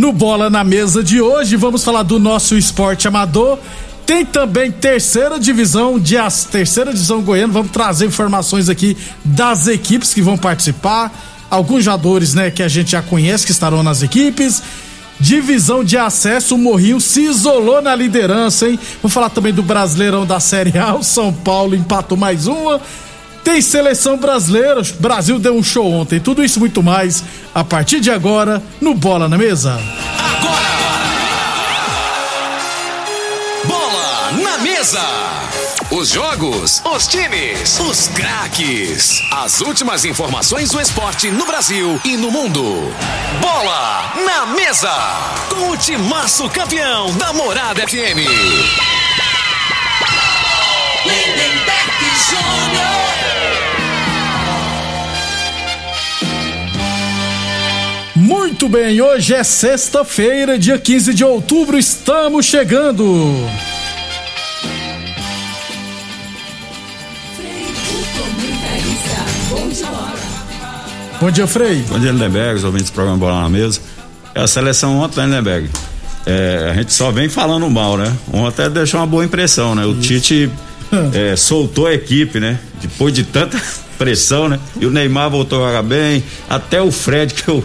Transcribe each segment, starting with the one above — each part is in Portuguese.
No Bola na Mesa de hoje, vamos falar do nosso esporte amador. Tem também terceira divisão de as terceira divisão goiana. Vamos trazer informações aqui das equipes que vão participar. Alguns jogadores, né, que a gente já conhece que estarão nas equipes. Divisão de acesso, o Morrinho se isolou na liderança, hein? Vamos falar também do Brasileirão da Série A. O São Paulo empatou mais uma. Tem seleção brasileira. O Brasil deu um show ontem. Tudo isso muito mais a partir de agora no Bola na Mesa. Bola na mesa. Os jogos, os times, os craques. As últimas informações do esporte no Brasil e no mundo. Bola na mesa. Com o timaço campeão da Morada FM. Bem, hoje é sexta-feira, dia 15 de outubro, estamos chegando. Bom dia, Frei. Bom dia, Lindenberg, os ouvintes do programa Bola na Mesa. É a seleção ontem, né, Lindenberg? É, a gente só vem falando mal, né? Ontem deixou uma boa impressão, né? O Tite é, soltou a equipe, né? Depois de tanta pressão, né? E o Neymar voltou a jogar bem, até o Fred, que eu.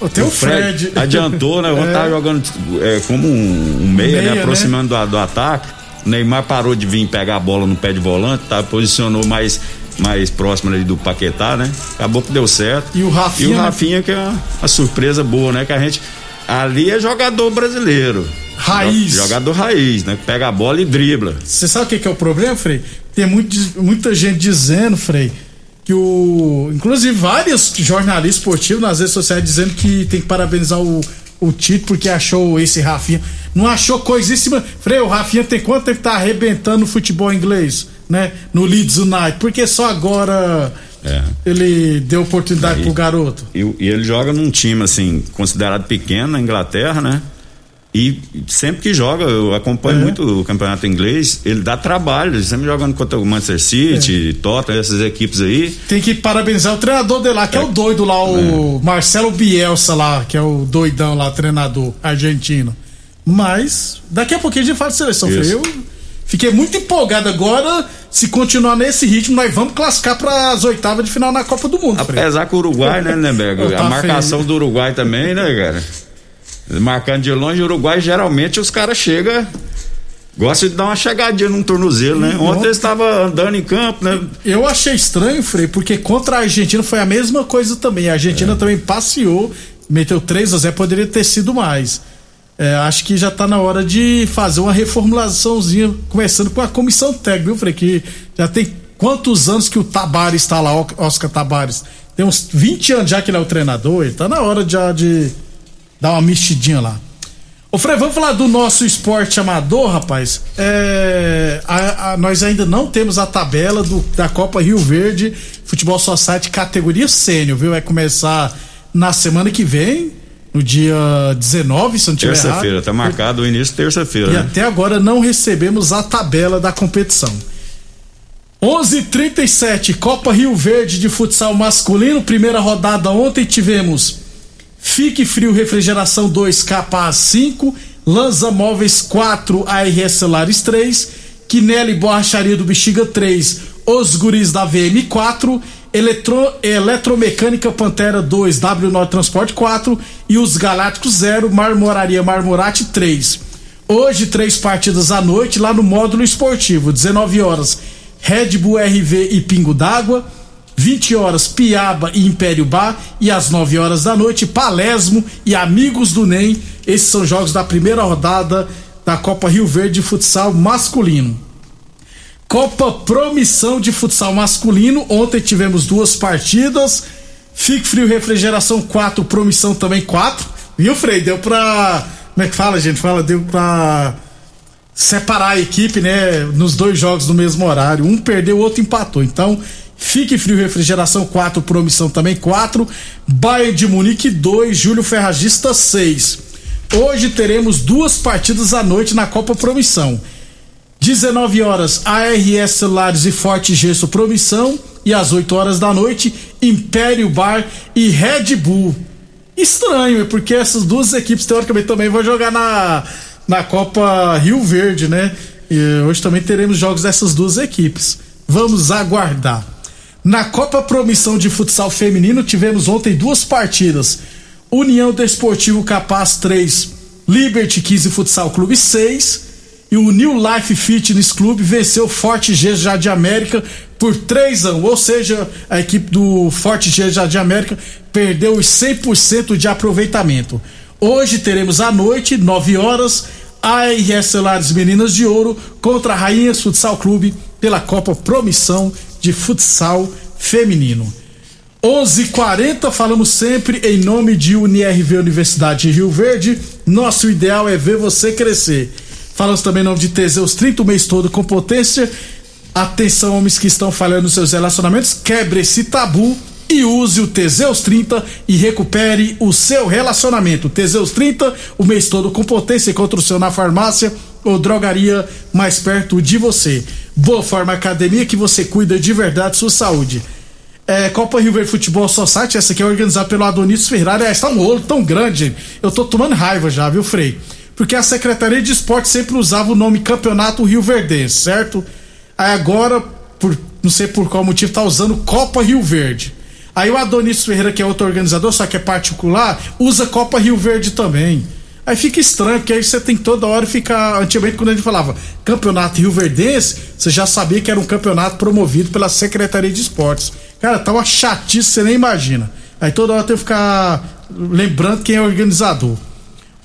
Até o Fred. adiantou, né? É. tava jogando é, como um, um meia, meia, né? né? Aproximando do, do ataque. O Neymar parou de vir pegar a bola no pé de volante, tá? Posicionou mais, mais próximo ali do Paquetá, né? Acabou que deu certo. E o Rafinha, E o né? Rafinha, que é uma, uma surpresa boa, né? Que a gente. Ali é jogador brasileiro. Raiz. Jo- Jogador raiz, né? Pega a bola e dribla. Você sabe o que, que é o problema, Frei? Tem muito- muita gente dizendo, Frei, que o. Inclusive vários jornalistas esportivos nas redes sociais dizendo que tem que parabenizar o, o Tite porque achou esse Rafinha. Não achou coisíssima. Frei, o Rafinha tem quanto tempo que tá arrebentando o futebol inglês, né? No Leeds United. Porque só agora É. ele deu oportunidade Aí. pro garoto. E, e ele joga num time, assim, considerado pequeno na Inglaterra, né? E sempre que joga, eu acompanho É. muito o campeonato inglês, ele dá trabalho, ele sempre jogando contra o Manchester City, É. Tottenham, essas equipes aí. Tem que parabenizar o treinador dele lá, que é, o doido lá, o Marcelo Bielsa lá, que é o doidão lá, treinador argentino. Mas, daqui a pouquinho a gente fala de seleção. Isso. Eu fiquei muito empolgado agora. Se continuar nesse ritmo, nós vamos classificar para as oitavas de final na Copa do Mundo. Apesar que o Uruguai, né, Lindenberg? Tá a marcação feio. do Uruguai também, né, cara? Marcando de longe, o Uruguai geralmente os caras chegam. Gosta de dar uma chegadinha num tornozelo, né? Ontem eles estavam andando em campo, né? Eu achei estranho, Frei, porque contra a Argentina foi a mesma coisa também. A Argentina É. também passeou, meteu 3 a 0, poderia ter sido mais. É, acho que já tá na hora de fazer uma reformulaçãozinha, começando com a comissão técnica, viu, Frei? Que já tem quantos anos que o Tabares está lá, Oscar Tabares? Tem uns 20 anos já que ele é o treinador, ele tá na hora já de dar uma mexidinha lá. Ô Frei, vamos falar do nosso esporte amador, rapaz. É, a- a- nós ainda não temos a tabela do- da Copa Rio Verde Futebol Society categoria sênior, viu? Vai começar na semana que vem, no dia 19, se não tiver Terça-feira, tá marcado o início terça-feira, E né? até agora não recebemos a tabela da competição. 11:37 Copa Rio Verde de futsal masculino, primeira rodada ontem tivemos Fique Frio Refrigeração 2 Capaz 5, Lanza Móveis 4, ARS Celulares 3, Quinelli Borracharia do Bexiga 3, Os Guris da VM 4, Eletro, Eletromecânica Pantera 2, W Norte Transporte 4 e os Galácticos 0, Marmoraria Marmorate 3. Hoje, três partidas à noite lá no módulo esportivo, 19 horas, Red Bull RV e Pingo d'Água. 20 horas Piaba e Império Bar e às 9 horas da noite Palesmo e Amigos do NEM. Esses são jogos da primeira rodada da Copa Rio Verde de futsal masculino. Copa Promissão de futsal masculino. Ontem tivemos duas partidas. Fique Frio Refrigeração 4, Promissão também 4. Viu, Frei? Deu pra. Como é que fala, gente? Fala, deu pra separar a equipe, né? Nos dois jogos no mesmo horário. Um perdeu, o outro empatou. Então, Fique Frio Refrigeração 4, Promissão também 4, Bayern de Munique 2, Júlio Ferragista 6. Hoje teremos duas partidas à noite na Copa Promissão. 19 horas, ARS Celulares e Forte Gesso Promissão. E às 8 horas da noite, Império Bar e Red Bull. Estranho, porque essas duas equipes teoricamente também vão jogar na, na Copa Rio Verde, né? E hoje também teremos jogos dessas duas equipes. Vamos aguardar. Na Copa Promissão de Futsal Feminino tivemos ontem duas partidas. União Desportivo Capaz 3, Liberty 15 Futsal Clube 6 e o New Life Fitness Club venceu o Forte G de América por 3 a 1, ou seja, a equipe do Forte G de América perdeu os 100% de aproveitamento. Hoje teremos à noite, 9 horas, ARS Celulares Meninas de Ouro contra a Rainhas Futsal Clube pela Copa Promissão de futsal feminino. 11:40 falamos sempre em nome de UniRV Universidade de Rio Verde. Nosso ideal é ver você crescer. Falamos também em nome de Teseus 30 o mês todo com potência. Atenção, homens que estão falhando nos seus relacionamentos, quebre esse tabu e use o Teseus 30 e recupere o seu relacionamento. Teseus 30, o mês todo com potência, encontra o seu na farmácia ou drogaria mais perto de você. Boa Forma Academia que você cuida de verdade sua saúde. É, Copa Rio Verde Futebol Society, essa aqui é organizada pelo Adonis Ferrari. É, está um rolo tão grande, eu tô tomando raiva já, viu, Frei? Porque a Secretaria de Esporte sempre usava o nome Campeonato Rio Verde, certo? Aí agora, por não sei por qual motivo, tá usando Copa Rio Verde. Aí o Adonis Ferreira, que é outro organizador, só que é particular, usa Copa Rio Verde também. Aí fica estranho, porque aí você tem toda hora ficar. Antigamente, quando a gente falava campeonato Rio Verdense, você já sabia que era um campeonato promovido pela Secretaria de Esportes. Cara, tá uma chatice, você nem imagina. Aí toda hora tem que ficar lembrando quem é o organizador.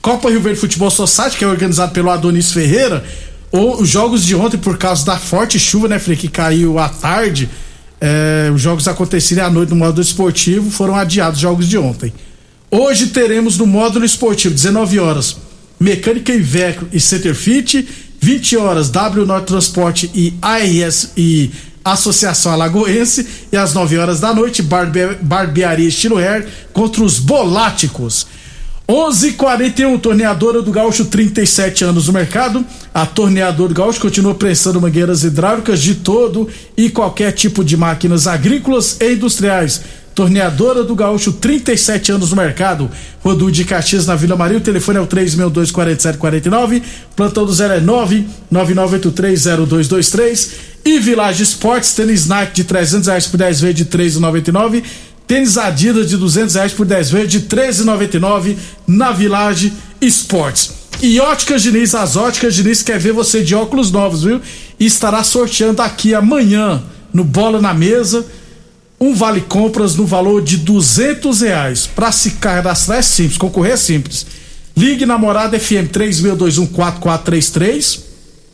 Copa Rio Verde Futebol Society, que é organizado pelo Adonis Ferreira, ou os jogos de ontem, por causa da forte chuva, né, Frei, que caiu à tarde, é, os jogos aconteceram à noite no modo esportivo, foram adiados os jogos de ontem. Hoje teremos no módulo esportivo, 19 horas, Mecânica Iveco e Centerfit, 20 horas, W Norte Transporte e ARS e Associação Alagoense, e às 9 horas da noite, barbe Barbearia Estilo Hair contra os Boláticos. 11:41 torneadora do Gaúcho, 37 anos no mercado. A torneadora do Gaúcho continua prestando mangueiras hidráulicas de todo e qualquer tipo de máquinas agrícolas e industriais Torneadora do Gaúcho, 37 anos no mercado. Rodu de Caxias na Vila Maria. O telefone é o 3624749. Plantão do 0 é 999830223. E Village Esportes, tênis Nike de 300 reais por 10 vezes de 3,99. Tênis Adidas de 200 reais por 10 vezes de 13,99 na Village Esportes. E Óticas Diniz, as Óticas Diniz quer ver você de óculos novos, viu? E estará sorteando aqui amanhã no Bola na Mesa um vale compras no valor de duzentos reais. Para se cadastrar é simples, concorrer é simples. Ligue na Morada FM 36214433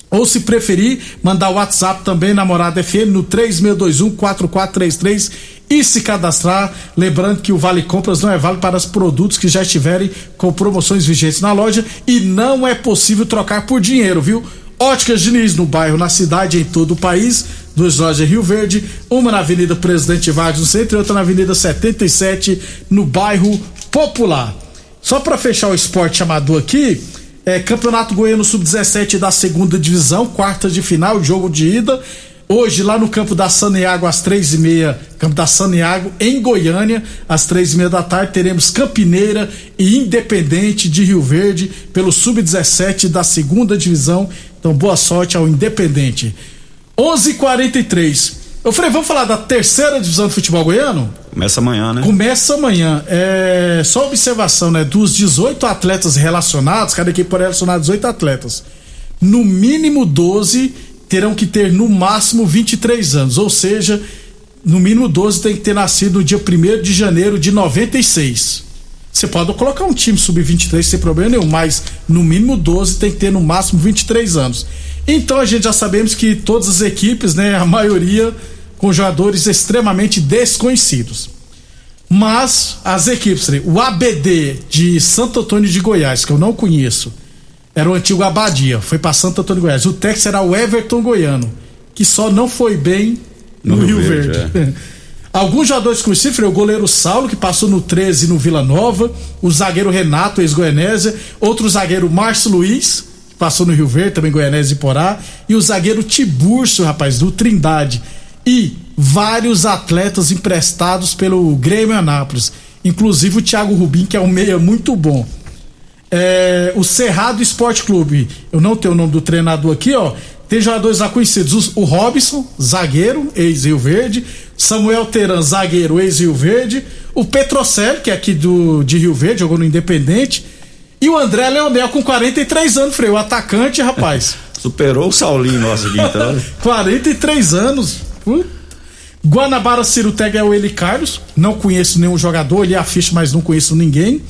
ou se preferir, mandar o WhatsApp também na Morada FM no 36214433 e se cadastrar, lembrando que o Vale Compras não é vale para os produtos que já estiverem com promoções vigentes na loja e não é possível trocar por dinheiro, viu? Óticas Diniz, no bairro, na cidade, em todo o país. Duas lojas Rio Verde, uma na Avenida Presidente Vargas, no centro, e outra na Avenida 77, no bairro Popular. Só para fechar o esporte amador aqui, é, Campeonato Goiano Sub-17 da segunda divisão, quarta de final, jogo de ida. Hoje, lá no campo da Saniago, às três e meia, campo da Saniago, em Goiânia, às três e meia da tarde, teremos Campineira e Independente de Rio Verde pelo Sub-17 da segunda divisão. Então, boa sorte ao Independente. 11:43. Eu falei, vamos falar da terceira divisão do futebol goiano? Começa amanhã, né? Começa amanhã. É, só observação, né? Dos 18 atletas relacionados, cada equipe pode relacionar 18 atletas. No mínimo 12 terão que ter no máximo 23 anos, ou seja, no mínimo 12 tem que ter nascido no dia 1 de janeiro de 96. Você pode colocar um time sub-23 sem problema nenhum, mas no mínimo 12 tem que ter no máximo 23 anos. Então a gente já sabemos que todas as equipes, né, a maioria com jogadores extremamente desconhecidos. Mas as equipes, né, o ABD de Santo Antônio de Goiás, que eu não conheço, era o antigo Abadia, foi para Santo Antônio de Goiás. O Tex era o Everton Goiano, que só não foi bem no, no Rio, Rio, Verde. Verde. É. Alguns jogadores conhecidos, o goleiro Saulo, que passou no 13 no Vila Nova, o zagueiro Renato, ex-Goianésia, outro zagueiro Márcio Luiz, que passou no Rio Verde, também Goianésia e Porá, e o zagueiro Tiburcio, rapaz, do Trindade. E vários atletas emprestados pelo Grêmio Anápolis, inclusive o Thiago Rubim, que é um meia muito bom é, o Cerrado Esporte Clube. Eu não tenho o nome do treinador aqui, ó. Tem jogadores lá conhecidos: o Robson, zagueiro, ex-Rio Verde. Samuel Teran, zagueiro, ex-Rio Verde. O Petrocelli, que é aqui do, de Rio Verde, jogou no Independente. E o André Leonel, com 43 anos, freio, o atacante, rapaz. Superou o Saulinho nosso aqui, então. 43 anos. Uh. Guanabara Cirutega é o Eli Carlos. Não conheço nenhum jogador, ele é a ficha, mas não conheço ninguém.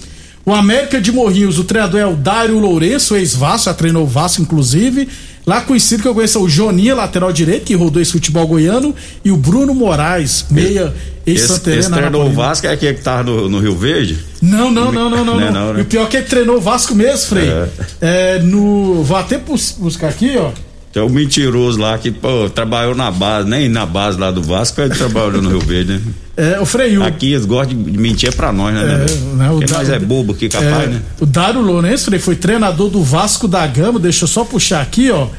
O América de Morrinhos, o treinador é o Dário Lourenço, ex-Vasco, já treinou o Vasco, inclusive. Lá conhecido que eu conheço é o Joninha, lateral direito, que rodou esse futebol goiano, e o Bruno Moraes, meia ex-Santa Esse treinou o Vasco é aquele que tava no, no, Rio Verde? Não, não, não, não, não. não, não né? E o pior é que ele treinou o Vasco mesmo, Frei. É. é no. Vou até buscar aqui, ó. Tem um mentiroso lá que, pô, trabalhou na base, nem na base lá do Vasco, ele trabalhou no Rio Verde, né? É, o Freio. Aqui eles gostam de mentir pra nós, né? É, né Quem mais é bobo que capaz, é, né? O Dário Lourenço, Frei, foi treinador do Vasco da Gama, deixa eu só puxar aqui, ó.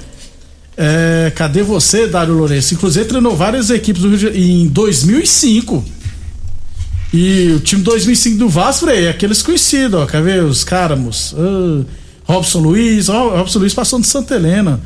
É, cadê você, Dário Lourenço? Inclusive treinou várias equipes do Rio de em 2005. E o time 2005 do Vasco, Frei, é aqueles conhecidos, ó. Quer ver? Os Cáramos, uh, Robson Luiz, ó, Robson Luiz passando de Santa Helena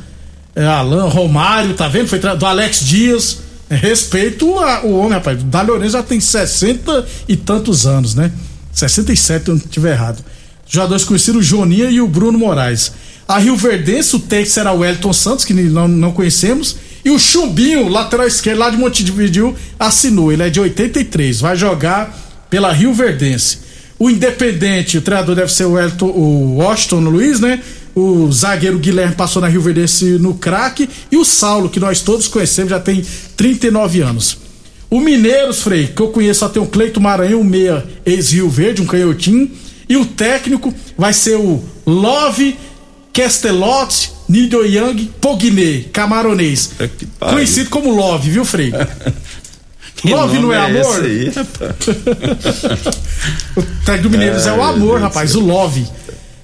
é, Alan, Romário, tá vendo? Foi do Alex Dias. É, respeito a, o homem, rapaz. O Dali já tem 60 e tantos anos, né? 67, se eu não estiver errado. Jogadores conhecidos, o Joninha e o Bruno Moraes. A Rio Verdense, o técnico será o Elton Santos, que não, não conhecemos. E o Chumbinho, lateral esquerdo lá de Montevideo, assinou. Ele é de 83, vai jogar pela Rio Verdense. O Independente, o treinador deve ser o, Elton, o Washington Luiz, né? O zagueiro Guilherme passou na Rio Verdense no craque e o Saulo, que nós todos conhecemos, já tem 39 anos. O Mineiros, Frei, que eu conheço só tem o Cleito Maranhão, meia ex-Rio Verde, um canhotinho, e o técnico vai ser o Love Castelotti Nido Young Pogné, camaronês. É conhecido como Love, viu, Frei? Love não é, é amor? Aí, o técnico do Mineiros é o amor, rapaz, o Love.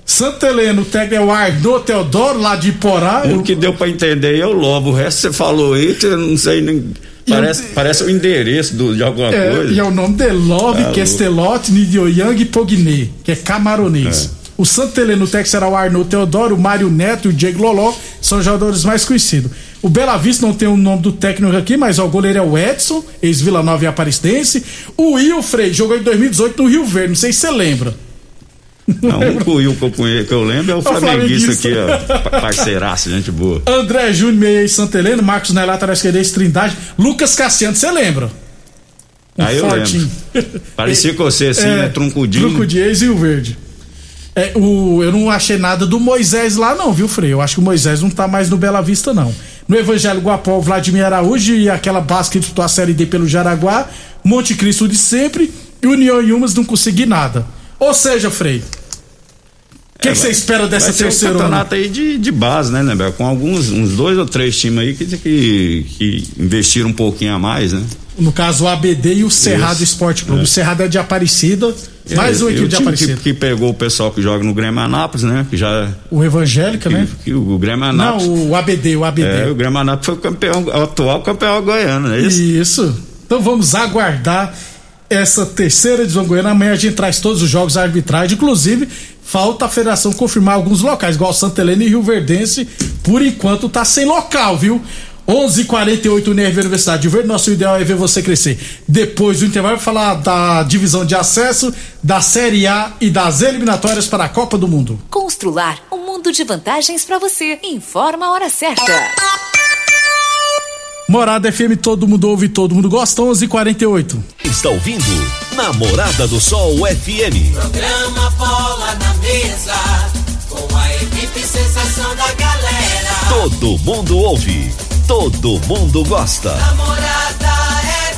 Santa Helena, o técnico é o Ardo Teodoro, lá de Porá. O que deu pra entender é o Lobo. O resto você falou aí, eu não sei nem. Parece, parece o endereço do, de alguma é, coisa. E é o nome de Love é, Castelotti Nidioyang Pogné, que é camaronês. É. O Santa Helena, o técnico será o Arno Teodoro, o Mário Neto e o Diego Loló, são jogadores mais conhecidos. O Bela Vista não tem o nome do técnico aqui, mas ó, o goleiro é o Edson, ex-Vila Nova e Aparecidense. O Wilfrey jogou em 2018 no Rio Verde, não sei se você lembra. Não, o Will que eu, que eu lembro é o, o flamenguista aqui, ó. Parceiraço, gente boa. André Júnior, Meia e Santa Helena, Marcos Nelato, Arasquedes, Trindade, Lucas Cassiano, você lembra? Um Aí eu lembro. Parecia com você, assim, é, né? Truncudinho. Truncudinho e o verde. É, o, eu não achei nada do Moisés lá, não, viu, Frei? Eu acho que o Moisés não tá mais no Bela Vista, não. No Evangelho Guapó, Vladimir Araújo e aquela base que disputou a Série D pelo Jaraguá, Monte Cristo de sempre e União e Umas não consegui nada. Ou seja, Frei, o que, é, você espera dessa terceira? Um campeonato aí de, de base, né, Nebel? Com alguns, uns dois ou três times aí que, que, que investiram um pouquinho a mais, né? No caso, o ABD e o Cerrado Isso. Esporte Clube. É. O Cerrado é de Aparecida, Mais uma E equipe o de Aparecida. que, que pegou o pessoal que joga no Grêmio Anápolis, né? Que já. O Evangélica, que- né? que o Grêmio Anápolis. Não, o ABD, o ABD. É, o Grêmio Anápolis foi o campeão, o atual campeão goiano, é isso? Isso. Então vamos aguardar essa terceira divisão goiana. Amanhã a gente traz todos os jogos à arbitragem. Inclusive, falta a federação confirmar alguns locais, igual Santa Helena e Rio Verdense. Por enquanto tá sem local, viu? 11:48 UNRV Universidade de Verde. Nosso ideal é ver você crescer. Depois do intervalo, falar da divisão de acesso, da Série A e das eliminatórias para a Copa do Mundo. Constrular um mundo de vantagens para você. Informa a hora certa. Morada FM, todo mundo ouve, todo mundo gosta. 11:48. Está ouvindo Namorada do Sol FM. Programa Bola na Mesa, com a equipe sensação da galera. Todo mundo ouve, todo mundo gosta. Namorada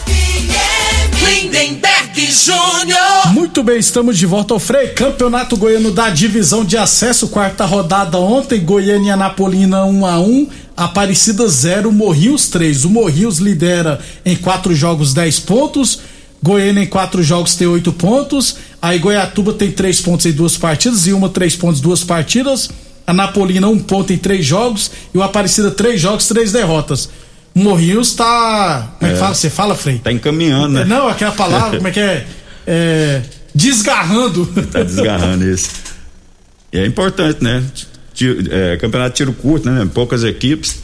FM. Lindenberg Júnior. Muito bem, estamos de volta ao Frei. Campeonato Goiano da Divisão de Acesso, quarta rodada ontem, Goiânia Anapolina 1 a 1 Aparecida 0, Morrinhos 3. O Morrinhos lidera em quatro jogos 10 pontos. Goiânia em quatro jogos tem 8 pontos. Aí Goiatuba tem 3 pontos em duas partidas e uma 3 pontos duas partidas. Anapolina um ponto em três jogos e o Aparecida três jogos, três derrotas. O Morrinhos tá. Como é que fala? Você fala, Frei? Tá encaminhando, né? Não, aquela palavra, como é que é? É, desgarrando. Tá desgarrando isso. E é importante, né? Tiro- é, campeonato de tiro curto, né? Poucas equipes.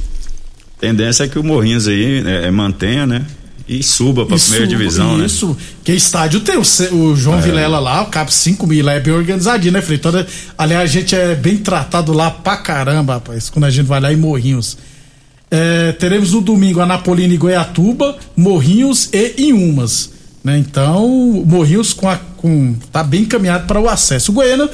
Tendência é que o Morrinhos aí é, é, mantenha, né? E suba pra primeira divisão, né? Isso, que estádio tem o, o João Vilela lá, cabe 5 mil, lá é bem organizadinho, né, Frei? Toda, aliás, a gente é bem tratado lá pra caramba, rapaz, quando a gente vai lá em Morrinhos. É, teremos no domingo Anapolina e Goiatuba, Morrinhos e Inhumas. Né? Então, Morrinhos com a, com, tá bem encaminhado para o acesso. O Goiânia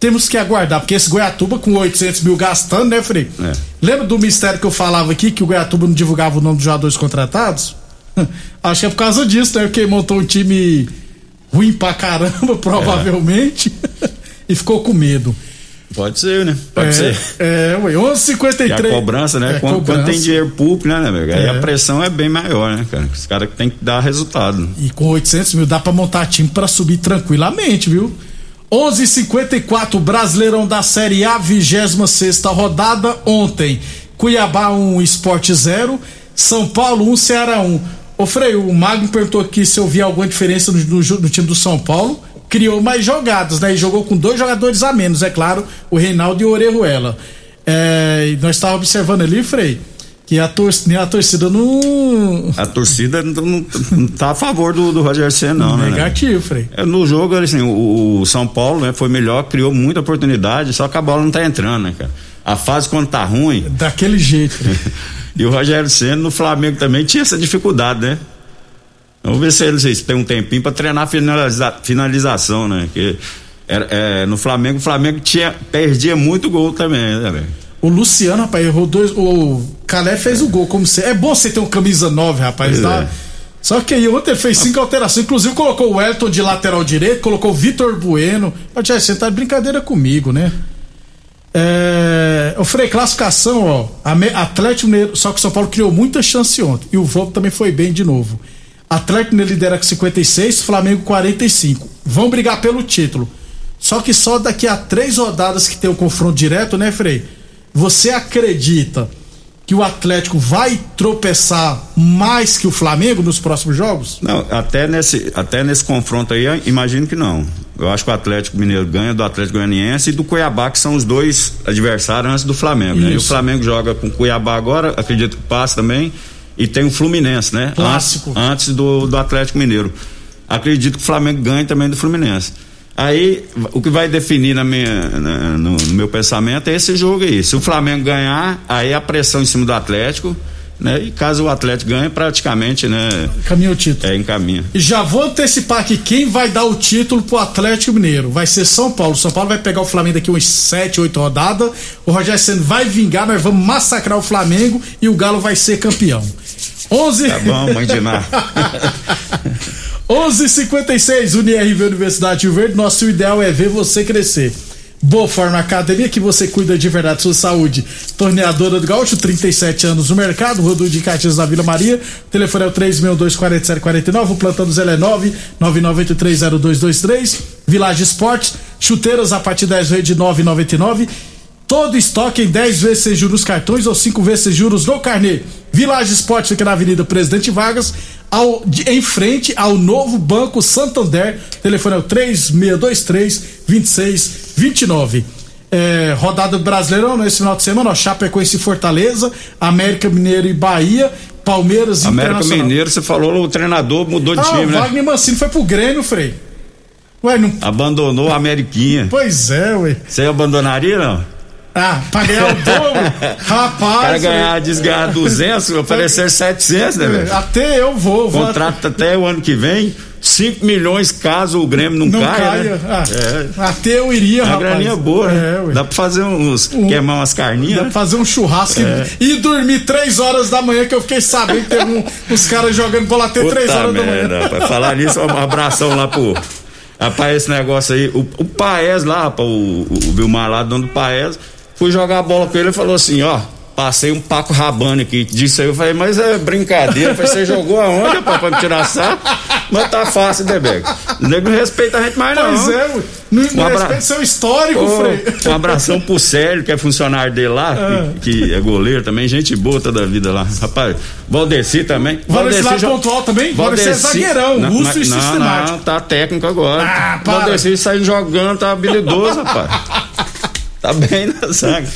temos que aguardar, porque esse Goiatuba com 800 mil gastando, né, Frei? É. Lembra do mistério que eu falava aqui que o Goiatuba não divulgava o nome dos jogadores contratados? Acho que é por causa disso, né? Porque montou um time ruim pra caramba, provavelmente, e ficou com medo. Pode ser, né? Pode é, ser. É, ué, 11:53. E a cobrança, né? É, quando, quando cobrança. tem dinheiro público, né, meu? Aí É. a pressão é bem maior, né, cara? Os caras têm que dar resultado. E com 800 mil dá pra montar time pra subir tranquilamente, viu? 11:54 Brasileirão da Série A, 26 rodada ontem. Cuiabá 1, Esporte 0. São Paulo 1, Ceará 1. Ô Frei, o Magno perguntou aqui se eu vi alguma diferença no, no no time do São Paulo. Criou mais jogadas, né? E jogou com dois jogadores a menos, é claro, o Reinaldo e o Orejuela. É, nós estávamos observando ali, Frei, que a, tor a torcida não. A torcida não, não- tá a favor do, do Roger Senna, não, né? né? Negativo, Frei. É, No jogo, assim, o, o São Paulo né, foi melhor, criou muita oportunidade, só que a bola não tá entrando, né, cara? A fase quando tá ruim, Daquele jeito. E o Rogério Senna no Flamengo também tinha essa dificuldade, né? Vamos ver se eles tem um tempinho pra treinar finaliza, finalização, né? Que era, é, no Flamengo, o Flamengo tinha, perdia muito gol também, né, velho? O Luciano, rapaz, errou dois. O Calé fez o gol, como você. É bom você ter um camisa 9, rapaz. Tá? é. Só que aí ontem ele fez cinco alterações. Inclusive colocou o Elton de lateral direito, colocou o Vitor Bueno. Mas, Tia, você tá de brincadeira comigo, né? É, o Frei, classificação, ó. Atlético Mineiro. Só que o São Paulo criou muita chance ontem. E o Volpe também foi bem de novo. Atlético lidera com 56, Flamengo 45. Vão brigar pelo título. Só que só daqui a três rodadas que tem o confronto direto, né, Frei? Você acredita que o Atlético vai tropeçar mais que o Flamengo nos próximos jogos? Não, até nesse, até nesse confronto aí, eu imagino que não. Eu acho que o Atlético Mineiro ganha do Atlético Goianiense e do Cuiabá, que são os dois adversários antes do Flamengo. Né? E o. Flamengo joga com o Cuiabá agora, acredito que passa também. E tem o Fluminense, né? Clássico. Antes, antes do, do Atlético Mineiro. Acredito que o Flamengo ganhe também do Fluminense. Aí, o que vai definir na minha, na- no, no meu pensamento é esse jogo aí. Se o Flamengo ganhar, aí a pressão em cima do Atlético, né? E caso o Atlético ganhe, praticamente, né? Caminho o título. É, encaminha. E já vou antecipar aqui quem vai dar o título pro Atlético Mineiro. Vai ser São Paulo. São Paulo vai pegar o Flamengo daqui uns 7, 8 rodadas. O Rogério Senna vai vingar, nós vamos massacrar o Flamengo e o Galo vai ser campeão. 11 Tá bom, mãe de Ná. 11:56 UniRV Universidade de Rio Verde. Nosso ideal é ver você crescer. Boa Forma Academia, que você cuida de verdade sua saúde. Torneadora do Gaúcho, 37 anos no mercado, Rodul de Caxias na Vila Maria. O telefone é o 362-4749, o plantão do Zé é 999830223. Village Esportes, chuteiras a partir 10 vezes de 9,99. Todo estoque em 10 vezes sem juros cartões ou 5 vezes sem juros no carnê. Village Esportes fica na Avenida Presidente Vargas, ao, de, em frente ao novo Banco Santander. O telefone é o 3623-2629. É, rodada do Brasileirão nesse final de semana, ó, Chapecoense e Fortaleza, América Mineiro e Bahia, Palmeiras e América. Mineiro, você falou, o treinador mudou de Ah, time, o né? Wagner Mancini foi pro Grêmio, Frei. Ué, não. Abandonou a Ameriquinha. Pois é, ué. Você abandonaria, não? Ah, pra ganhar o dobro? Rapaz. O cara ganhar, desganhar 200, oferecer 700, né, velho? Até eu vou. vou Contrato até o ano que vem, 5 milhões caso o Grêmio não, não caia, caia. né? Ah, É. Até eu iria, Uma rapaz. graninha boa, né? É. Dá pra fazer uns. queimar umas carninhas. Dá né? pra fazer um churrasco É. e, e dormir três horas da manhã, que eu fiquei sabendo que teve um, uns caras jogando bola até três Puta horas da merda, manhã. rapaz. Falar nisso, um abração lá pro. Rapaz, esse negócio aí. O, o Paes lá, rapaz, o, o Vilmar lá, dono do Paes, fui jogar a bola com ele e falou assim: ó. Passei um Paco Rabane aqui, disse aí, eu falei, mas é brincadeira. Eu falei, você jogou aonde, rapaz, pra me tirar sarro? Mas tá fácil, né, Beco? O nego não respeita a gente mais, não. Pois é, não, não Um abra- respeita seu histórico, Ô, Frei. um abração pro Célio, que é funcionário dele lá, que, que é goleiro também, gente boa toda a vida lá. Rapaz, Valdeci também. Valdeci lá jo- pontual também? Valdeci é zagueirão, não, russo e não, sistemático. Não, tá técnico agora. Ah, para. Valdeci saindo jogando, tá habilidoso, rapaz. Tá bem na zaga.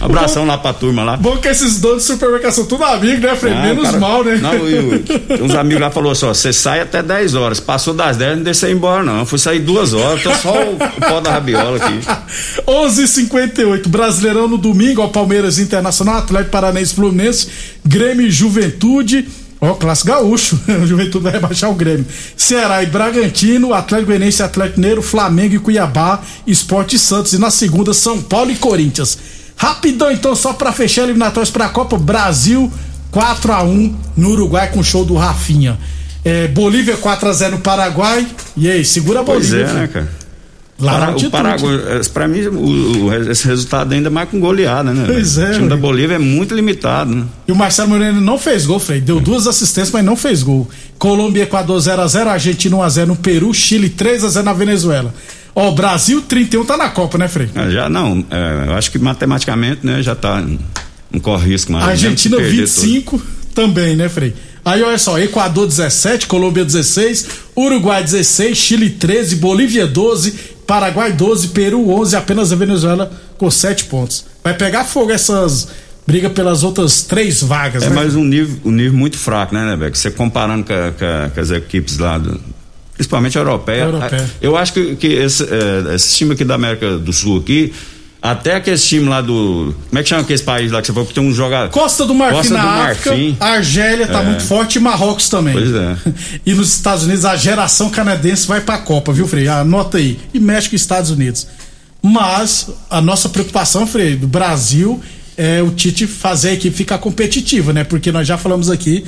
Um abração lá pra turma lá. Bom que esses donos de supermercado são tudo amigos, né, Frei? Ah, Menos cara, mal, né? Não, e o- uns amigos lá falaram assim: ó, você sai até 10 horas. Passou das 10, não deixei ir embora, não. Fui sair duas horas, tô só o, o pó da rabiola aqui. 11:58 Brasileirão no domingo, ó, Palmeiras Internacional, Atlético Paranaense Fluminense, Grêmio Juventude. Ó, classe gaúcho, o Juventude vai rebaixar o Grêmio. Ceará e Bragantino, Atlético Goianiense, Atlético Mineiro, Flamengo e Cuiabá, Esporte e Santos. E na segunda, São Paulo e Corinthians. Rapidão, então, só pra fechar eliminatórios pra Copa, Brasil 4 a 1 no Uruguai com o show do Rafinha. É, Bolívia 4 a 0 no Paraguai. E aí, segura a Pois Bolívia. é, filho. né, cara? Lá Para, o. Paraguai, eh, pra mim, o, o- esse resultado ainda é mais com goleada, né? Pois é, O time da. Bolívia é muito limitado, né? E o Marcelo Moreno não fez gol, Frei. Deu duas assistências, mas não fez gol. Colômbia, Equador 0x0, Argentina 1x0 no Peru, Chile 3x0 na Venezuela. Ó, o Brasil 31 tá na Copa, né, Frei? Ah, Já não, é, eu acho que matematicamente, né, já tá. Não corre risco mais. Argentina de perder 25 também, né, Frei? Aí olha só, Equador 17, Colômbia 16, Uruguai 16, Chile 13, Bolívia 12, Paraguai 12, Peru 11, apenas a Venezuela com 7 pontos. Vai pegar fogo essas brigas pelas outras três vagas, É né? mais um nível, um nível muito fraco, né, né, Beck? Você comparando com, a- com a- com as equipes lá, do- principalmente a europeia. Europeia. Eu acho que, que esse, é, esse time aqui da América do Sul aqui, até aquele time lá do. Como é que chama aquele país lá que você falou que tem um jogador. Costa do Marfim Costa na do África, Marfim. Argélia tá É. muito forte e Marrocos também. Pois é. E nos Estados Unidos a geração canadense vai pra Copa, viu, Frei? Anota aí. E México e Estados Unidos. Mas a nossa preocupação, Frei, do Brasil é o Tite fazer a equipe ficar competitiva, né? Porque nós já falamos aqui,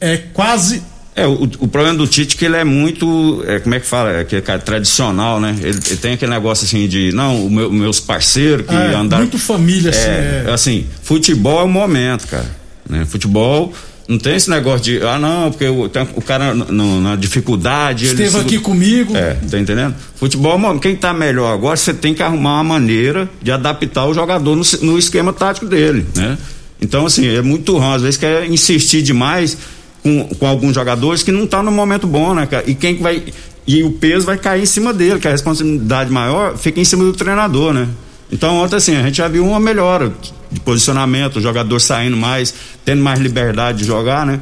é quase É, o, o problema do Tite é que ele é muito, é, como é que fala, é aquele cara tradicional, né? Ele, ele tem aquele negócio assim de, não, o meu- meus parceiros que É, andaram... muito família, assim, É, é. assim, futebol é o momento, cara, né? Futebol não tem esse negócio de, ah não, porque o, tem- o cara n- n- na dificuldade... ele esteve se- aqui comigo. É, tá entendendo? Futebol, é o momento. quem tá melhor agora, você tem que arrumar uma maneira de adaptar o jogador no, no esquema tático dele, né? Então, assim, é muito ruim, às vezes quer insistir demais com, com alguns jogadores que não estão no momento bom, né, cara? E quem que vai. E o peso vai cair em cima dele, que a responsabilidade maior fica em cima do treinador, né? Então, ontem, assim, a gente já viu uma melhora de posicionamento, o jogador saindo mais, tendo mais liberdade de jogar, né?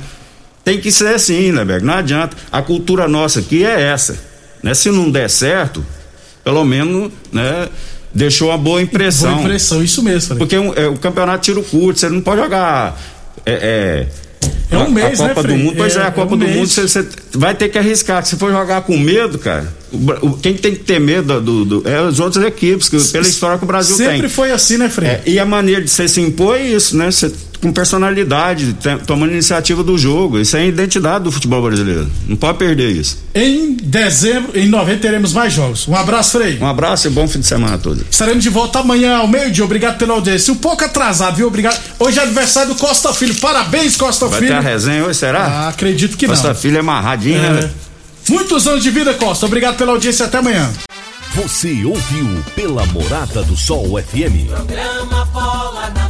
Tem que ser assim, né, Berg? Não adianta. A cultura nossa aqui é essa. Né? Se não der certo, pelo menos, né, deixou uma boa impressão. Boa impressão, isso mesmo, Frei. Porque um- é, o campeonato tiro curto, você não pode jogar. É, É um a, mês, a né, Copa do Frei? Mundo, pois é, É, a Copa é um do mês. Mundo você, vai ter que arriscar. Se for jogar com medo, cara, o o- quem tem que ter medo do, do- é as outras equipes, que, pela história que o Brasil Sempre tem. foi assim, né, Frei? É, e a maneira de você se impor é isso, né? Você com personalidade, tomando iniciativa do jogo. Isso é a identidade do futebol brasileiro. Não pode perder isso. Em dezembro, em novembro, teremos mais jogos. Um abraço, Frei. Um abraço e bom fim de semana a todos. Estaremos de volta amanhã ao meio-dia. Obrigado pela audiência. Um pouco atrasado, viu? Obrigado. Hoje é aniversário do Costa Filho. Parabéns, Costa Vai Filho. ter a resenha hoje, será? Ah, acredito que Costa não. Filho é amarradinho, né? É. velho? Muitos anos de vida, Costa. Obrigado pela audiência. Até amanhã. Você ouviu pela Morada do Sol FM. Programa Bola na